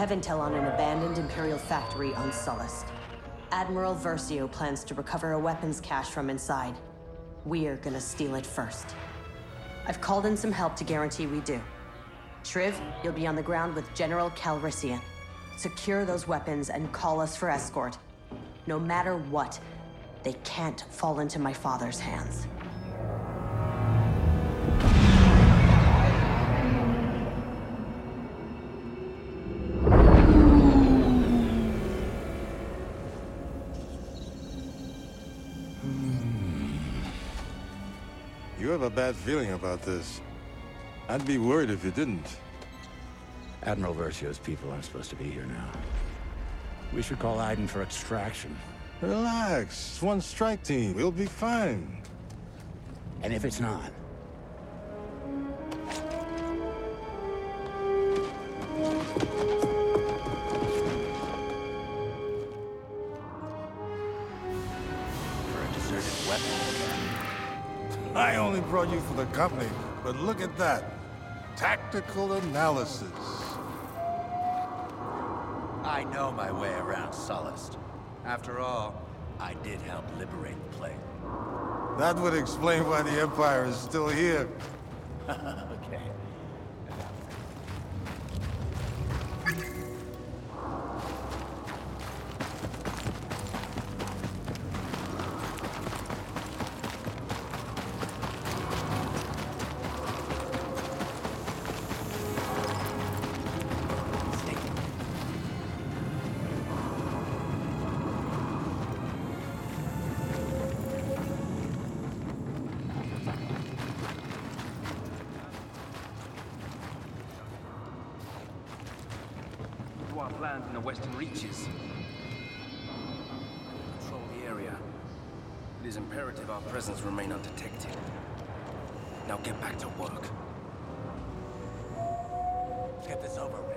have intel on an abandoned Imperial factory on Sullust. Admiral Versio plans to recover a weapons cache from inside. We're gonna steal it first. I've called in some help to guarantee we do. Shriv, you'll be on the ground with General Calrissian. Secure those weapons and call us for escort. No matter what, they can't fall into my father's hands. A bad feeling about this. I'd be worried if you didn't. Admiral Versio's people aren't supposed to be here now. We should call Iden for extraction. Relax. It's one strike team. We'll be fine. And if it's not? For a deserted weapon. I only brought you for the company, but look at that. Tactical analysis. I know my way around Sullust. After all, I did help liberate the plane. That would explain why the Empire is still here. okay. Our in the western reaches. Control the area. It is imperative our presence remain undetected. Now get back to work. Let's get this over with.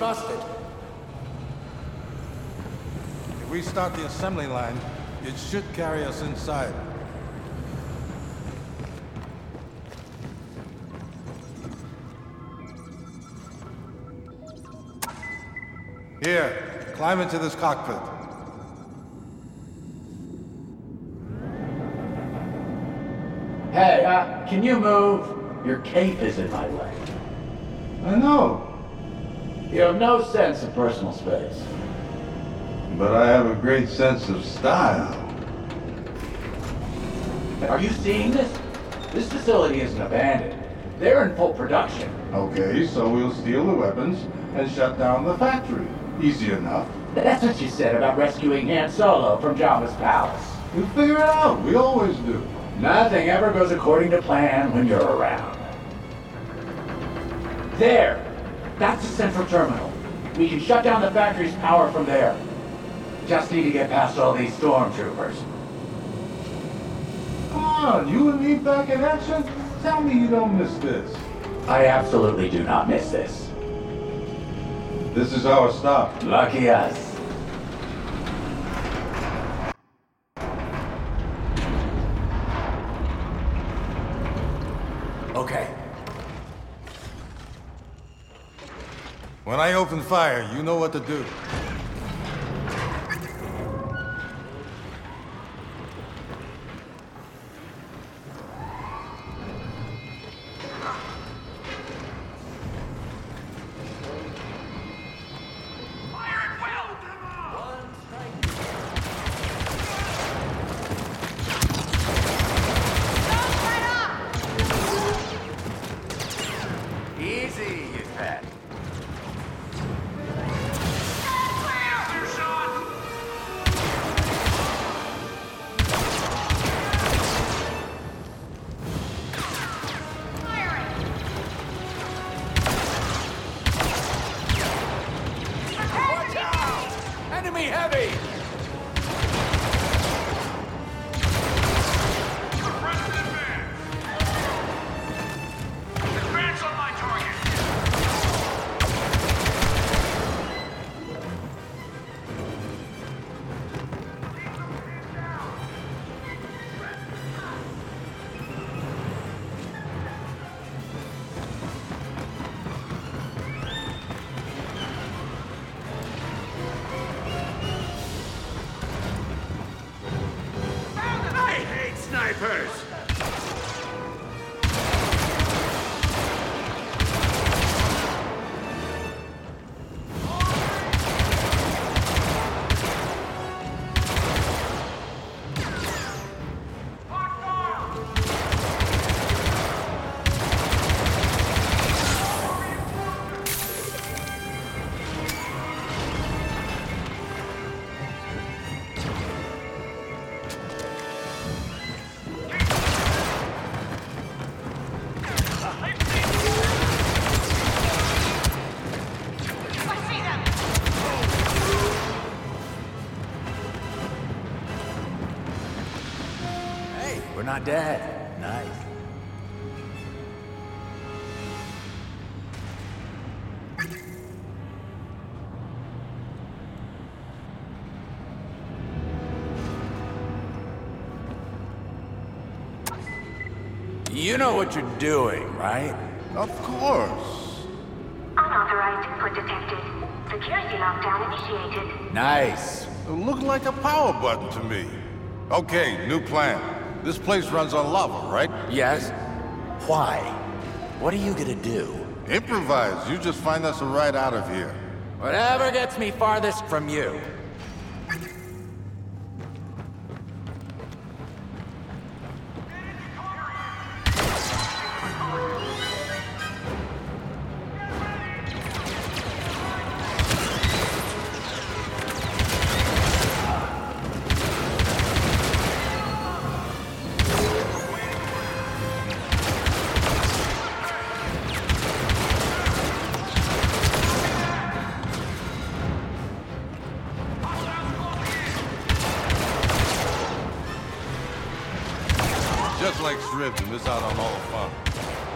Busted. If we start the assembly line, it should carry us inside. Here, climb into this cockpit. Hey, uh, can you move? Your cape is in my way. I know, You have no sense of personal space. but I have a great sense of style. Are you seeing this? This facility isn't abandoned. They're in full production. Okay, so we'll steal the weapons and shut down the factory. Easy enough. That's what you said about rescuing Han Solo from Jabba's palace. We'll figure it out. We always do. Nothing ever goes according to plan when you're around. There! That's the central terminal. We can shut down the factory's power from there. Just need to get past all these stormtroopers. Come on, you and me back in action? Tell me you don't miss this. I absolutely do not miss this. This is our stop. Lucky us. When I open fire, you know what to do. Hey, we're not dead. Nice. You know what you're doing, right? Of course. Unauthorized input detected. Security lockdown initiated. Nice. It looked like a power button to me. Okay, new plan. This place runs on lava, right? Yes? Why? What are you gonna do? Improvise. You just find us a ride out of here. Whatever gets me farthest from you. Shriv to miss out on all the fun.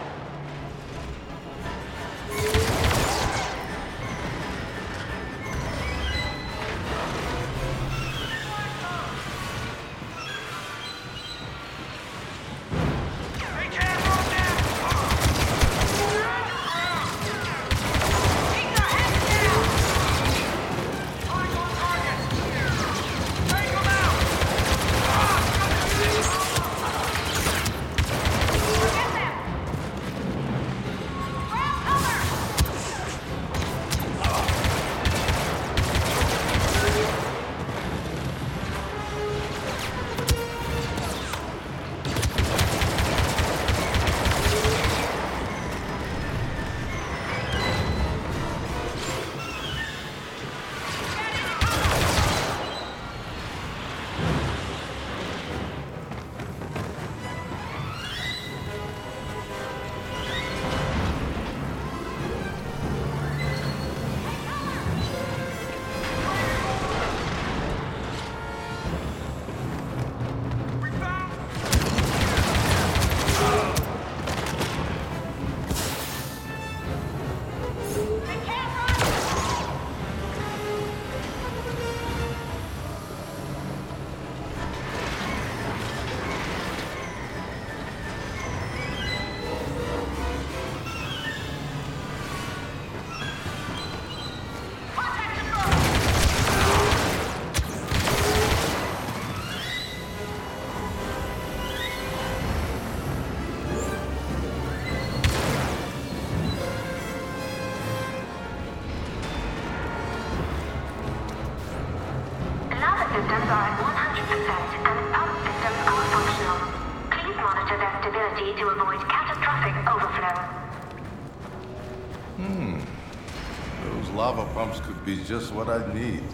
What I need.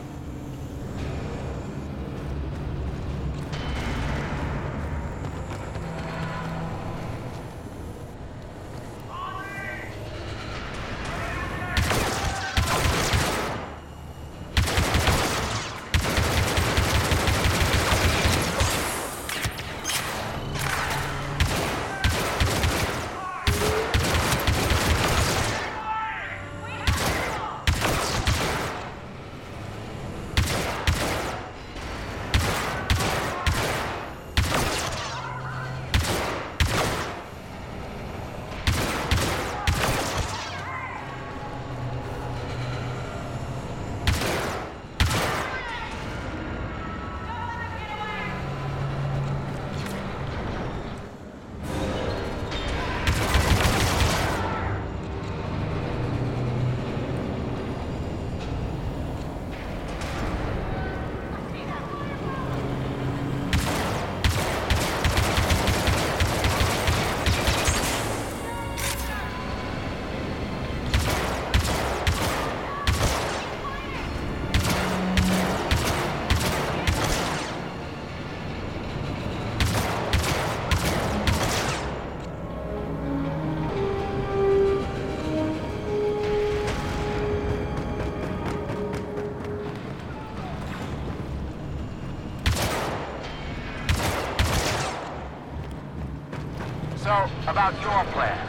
About your plan.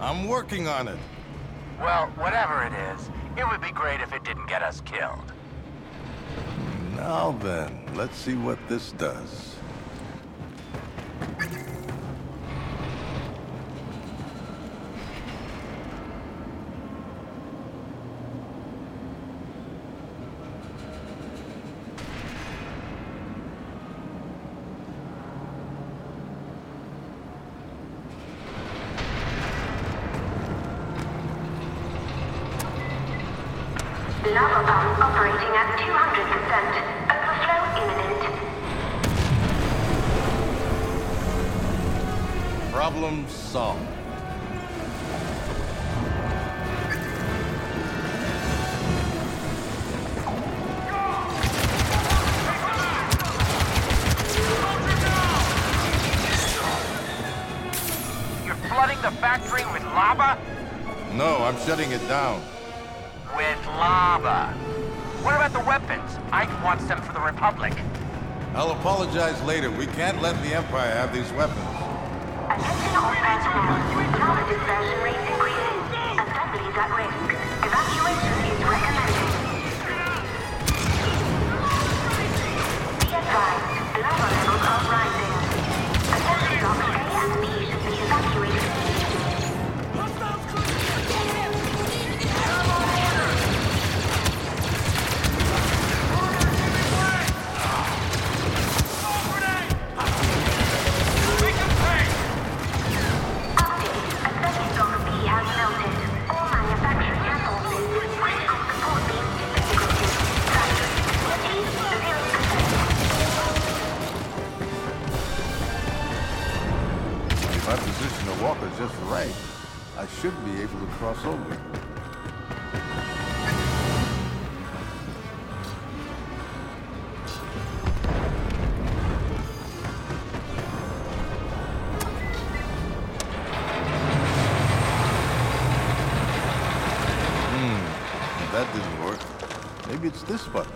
I'm working on it. Well, whatever it is, it would be great if it didn't get us killed. Now then, let's see what this does. Lava pump operating at 200%. Overflow imminent. Problem solved. You're flooding the factory with lava? No, I'm shutting it down. Ike wants them for the Republic. I'll apologize later. We can't let the Empire have these weapons. Attention all personnel. Lava dispersion rate increasing. Assemblies at risk. I position the walker just right, I should be able to cross over. Hmm, that didn't work. Maybe it's this button.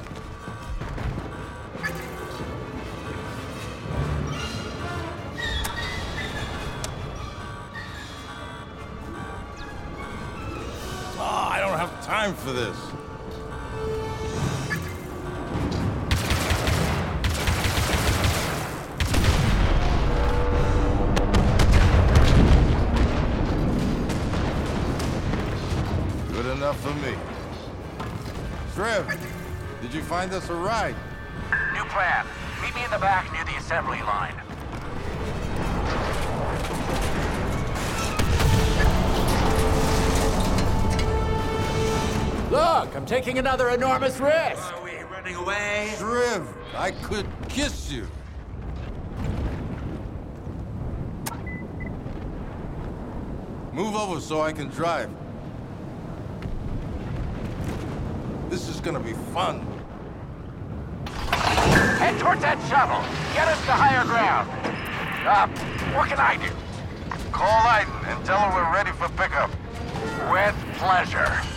Time for this. Good enough for me. Shriv, did you find us a ride? New plan. Meet me in the back near the assembly line. Look, I'm taking another enormous risk. Are we running away? Shriv, I could kiss you. Move over so I can drive. This is gonna be fun. Head towards that shovel. Get us to higher ground. Uh, what can I do? Call Iden and tell her we're ready for pickup. With pleasure.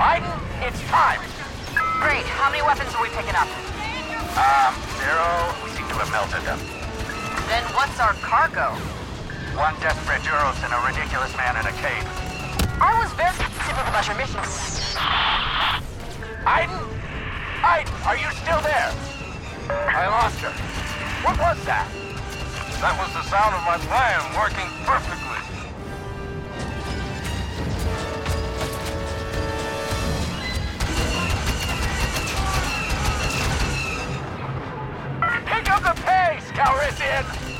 Iden, it's time. Great. How many weapons are we picking up? Um, zero. We seem to have melted them. Then what's our cargo? One desperate Duros and a ridiculous man in a cape. I was very specific about your mission. Iden? Iden, are you still there? I lost her. What was that? That was the sound of my plan working perfectly. The pace, Calrissian!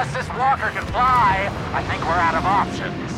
Unless this walker can fly, I think we're out of options.